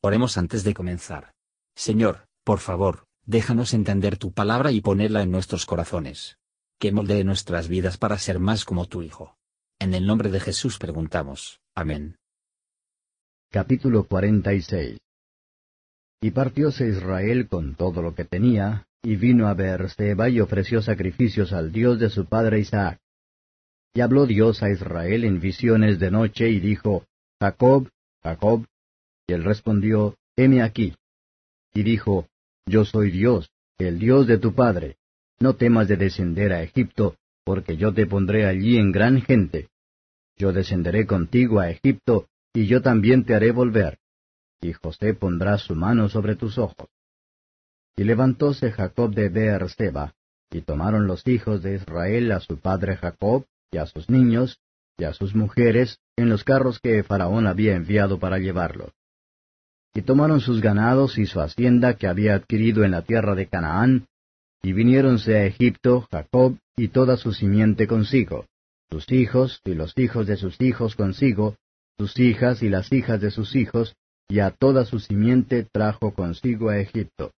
Oremos antes de comenzar. Señor, por favor, déjanos entender tu palabra y ponerla en nuestros corazones. Que moldee nuestras vidas para ser más como tu Hijo. En el nombre de Jesús preguntamos. Amén. Capítulo 46 Y partióse Israel con todo lo que tenía, y vino a Beerseba y ofreció sacrificios al Dios de su padre Isaac. Y habló Dios a Israel en visiones de noche y dijo, Jacob, Jacob, y él respondió, Heme aquí. Y dijo, Yo soy Dios, el Dios de tu padre. No temas de descender a Egipto, porque yo te pondré allí en gran gente. Yo descenderé contigo a Egipto, y yo también te haré volver. Y José pondrá su mano sobre tus ojos. Y levantóse Jacob de Beerseba, y tomaron los hijos de Israel a su padre Jacob, y a sus niños, y a sus mujeres, en los carros que Faraón había enviado para llevarlos y tomaron sus ganados y su hacienda que había adquirido en la tierra de Canaán, y viniéronse a Egipto Jacob y toda su simiente consigo, sus hijos y los hijos de sus hijos consigo, sus hijas y las hijas de sus hijos, y a toda su simiente trajo consigo a Egipto.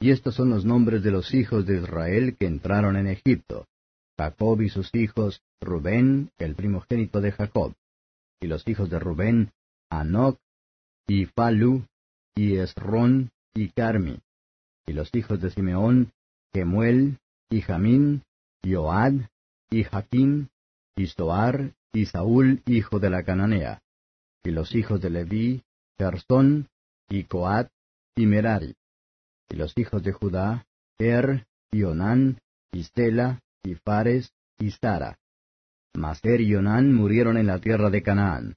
Y estos son los nombres de los hijos de Israel que entraron en Egipto. Jacob y sus hijos, Rubén, el primogénito de Jacob. Y los hijos de Rubén, Anoc, y Falu, y Esrón, y Carmi. Y los hijos de Simeón, Gemuel, y Jamín, y Oad, y Jaquín, y Soar, y Saúl, hijo de la Cananea. Y los hijos de Leví, Gersón, y Coat, y Merari. Y los hijos de Judá, Er, y Onán, y Stela, y Fares, y Sara. Mas Er y Onán murieron en la tierra de Canaán.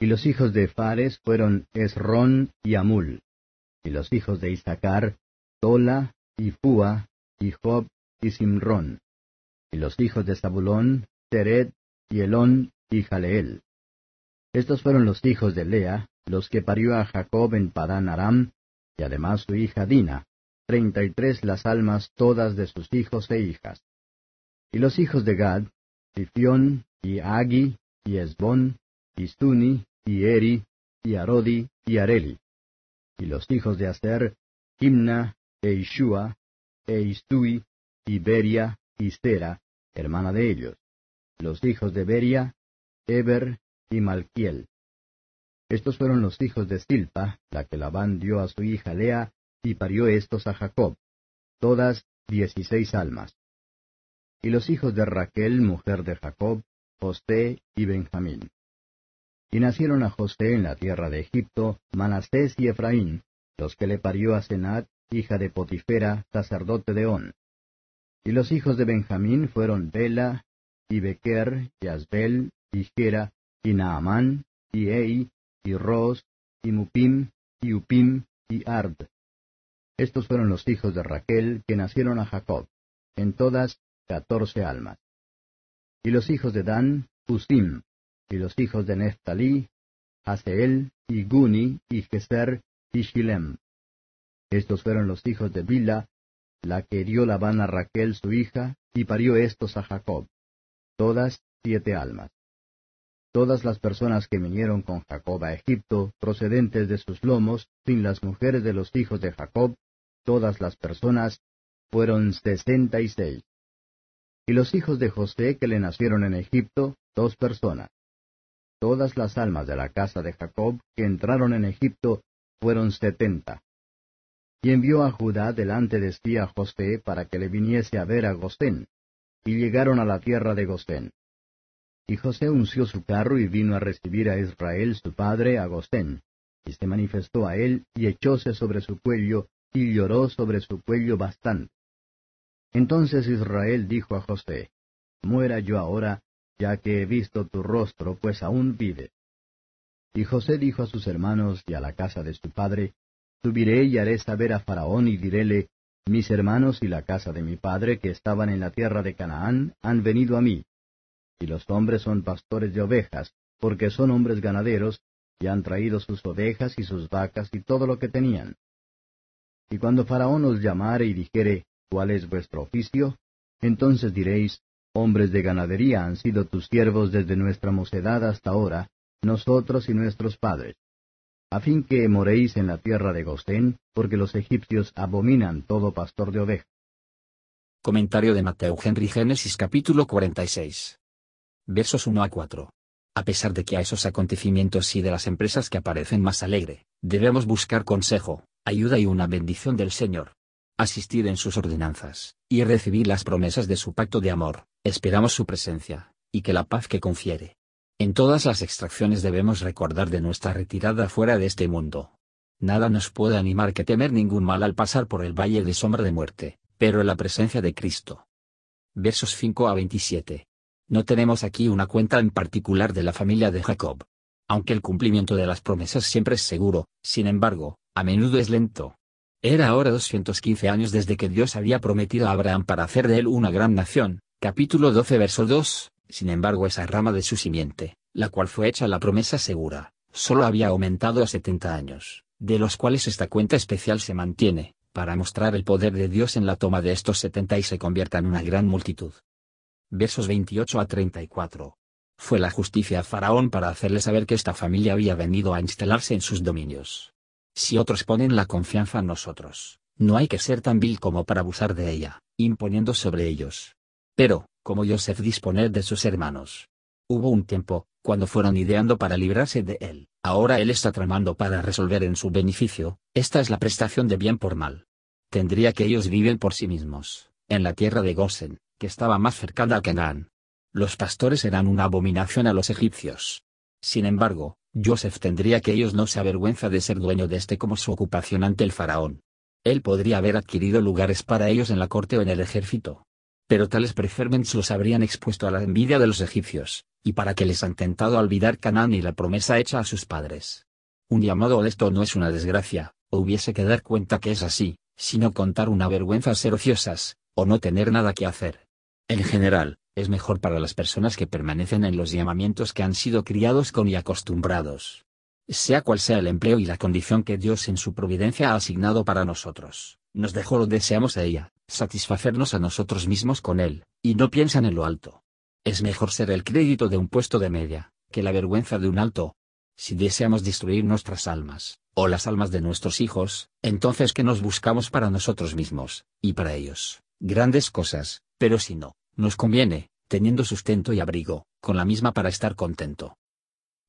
Y los hijos de Fares fueron Esrón y Amul. Y los hijos de Isaacar, Tola, y Fua, y Job, y Simrón. Y los hijos de Zabulón, Tered, y Elón, y Jaleel. Estos fueron los hijos de Lea, los que parió a Jacob en Padán Aram, y además su hija Dina, treinta y tres las almas todas de sus hijos e hijas. Y los hijos de Gad, Sifión, y Agi, y Esbón, y Suni, y Eri, y Arodi, y Areli. Y los hijos de Aser, Himna, e Ishua, e Istui, y Beria, y Sera, hermana de ellos. Los hijos de Beria, Eber, y Malquiel. Estos fueron los hijos de Silpa, la que Labán dio a su hija Lea, y parió estos a Jacob, todas dieciséis almas. Y los hijos de Raquel, mujer de Jacob, José y Benjamín. Y nacieron a José en la tierra de Egipto Manasés y Efraín, los que le parió a Senat, hija de Potifera, sacerdote de On. Y los hijos de Benjamín fueron Bela, y Bequer, y Asbel, y Gera, y Naamán, y Ei, y Ros, y Mupim, y Upim, y Ard. Estos fueron los hijos de Raquel que nacieron a Jacob, en todas catorce almas. Y los hijos de Dan, Usim, y los hijos de Neftalí, Haseel, y Guni, y Geser, y Shilem. Estos fueron los hijos de Bila, la que dio Labán a Raquel su hija, y parió estos a Jacob, todas siete almas. Todas las personas que vinieron con Jacob a Egipto, procedentes de sus lomos, sin las mujeres de los hijos de Jacob, todas las personas, fueron sesenta y seis. Y los hijos de José que le nacieron en Egipto, dos personas. Todas las almas de la casa de Jacob que entraron en Egipto fueron setenta. Y envió a Judá delante de sí a José para que le viniese a ver a Gosén, y llegaron a la tierra de Gosén. Y José unció su carro y vino a recibir a Israel su padre a Gosén, y se manifestó a él y echóse sobre su cuello, y lloró sobre su cuello bastante. Entonces Israel dijo a José, Muera yo ahora, ya que he visto tu rostro, pues aún vive. Y José dijo a sus hermanos y a la casa de su padre, Subiré y haré saber a Faraón y diréle, Mis hermanos y la casa de mi padre que estaban en la tierra de Canaán han venido a mí. Y los hombres son pastores de ovejas, porque son hombres ganaderos, y han traído sus ovejas y sus vacas y todo lo que tenían. Y cuando Faraón os llamare y dijere, ¿cuál es vuestro oficio? Entonces diréis, Hombres de ganadería han sido tus siervos desde nuestra mocedad hasta ahora, nosotros y nuestros padres. a fin que moréis en la tierra de Gosén, porque los egipcios abominan todo pastor de ovejas. Comentario de Mateo Henry Génesis capítulo 46. Versos 1 a 4. A pesar de que a esos acontecimientos y de las empresas que aparecen más alegre, debemos buscar consejo, ayuda y una bendición del Señor. Asistir en sus ordenanzas, y recibir las promesas de su pacto de amor, esperamos su presencia, y que la paz que confiere. En todas las extracciones debemos recordar de nuestra retirada fuera de este mundo. Nada nos puede animar que temer ningún mal al pasar por el valle de sombra de muerte, pero la presencia de Cristo. Versos 5 a 27. No tenemos aquí una cuenta en particular de la familia de Jacob. Aunque el cumplimiento de las promesas siempre es seguro, sin embargo, a menudo es lento. Era ahora 215 años desde que Dios había prometido a Abraham para hacer de él una gran nación, capítulo 12 verso 2, sin embargo esa rama de su simiente, la cual fue hecha la promesa segura, solo había aumentado a 70 años, de los cuales esta cuenta especial se mantiene, para mostrar el poder de Dios en la toma de estos 70 y se convierta en una gran multitud. Versos 28 a 34. Fue la justicia a Faraón para hacerle saber que esta familia había venido a instalarse en sus dominios. Si otros ponen la confianza en nosotros, no hay que ser tan vil como para abusar de ella, imponiendo sobre ellos. Pero, como Joseph disponer de sus hermanos. Hubo un tiempo, cuando fueron ideando para librarse de él, ahora él está tramando para resolver en su beneficio, esta es la prestación de bien por mal. Tendría que ellos viven por sí mismos, en la tierra de Gosen, que estaba más cercana a Canaán. Los pastores eran una abominación a los egipcios. Sin embargo, Joseph tendría que ellos no se avergüenza de ser dueño de este como su ocupación ante el faraón. Él podría haber adquirido lugares para ellos en la corte o en el ejército. Pero tales preferments los habrían expuesto a la envidia de los egipcios, y para que les han tentado a olvidar Canaán y la promesa hecha a sus padres. Un llamado honesto no es una desgracia, o hubiese que dar cuenta que es así, sino contar una vergüenza ser ociosas, o no tener nada que hacer. En general, es mejor para las personas que permanecen en los llamamientos que han sido criados con y acostumbrados. Sea cual sea el empleo y la condición que Dios en su providencia ha asignado para nosotros, nos dejó lo deseamos a ella, satisfacernos a nosotros mismos con él, y no piensan en lo alto. Es mejor ser el crédito de un puesto de media, que la vergüenza de un alto. Si deseamos destruir nuestras almas, o las almas de nuestros hijos, entonces que nos buscamos para nosotros mismos, y para ellos, grandes cosas, pero si no, nos conviene, teniendo sustento y abrigo, con la misma para estar contento.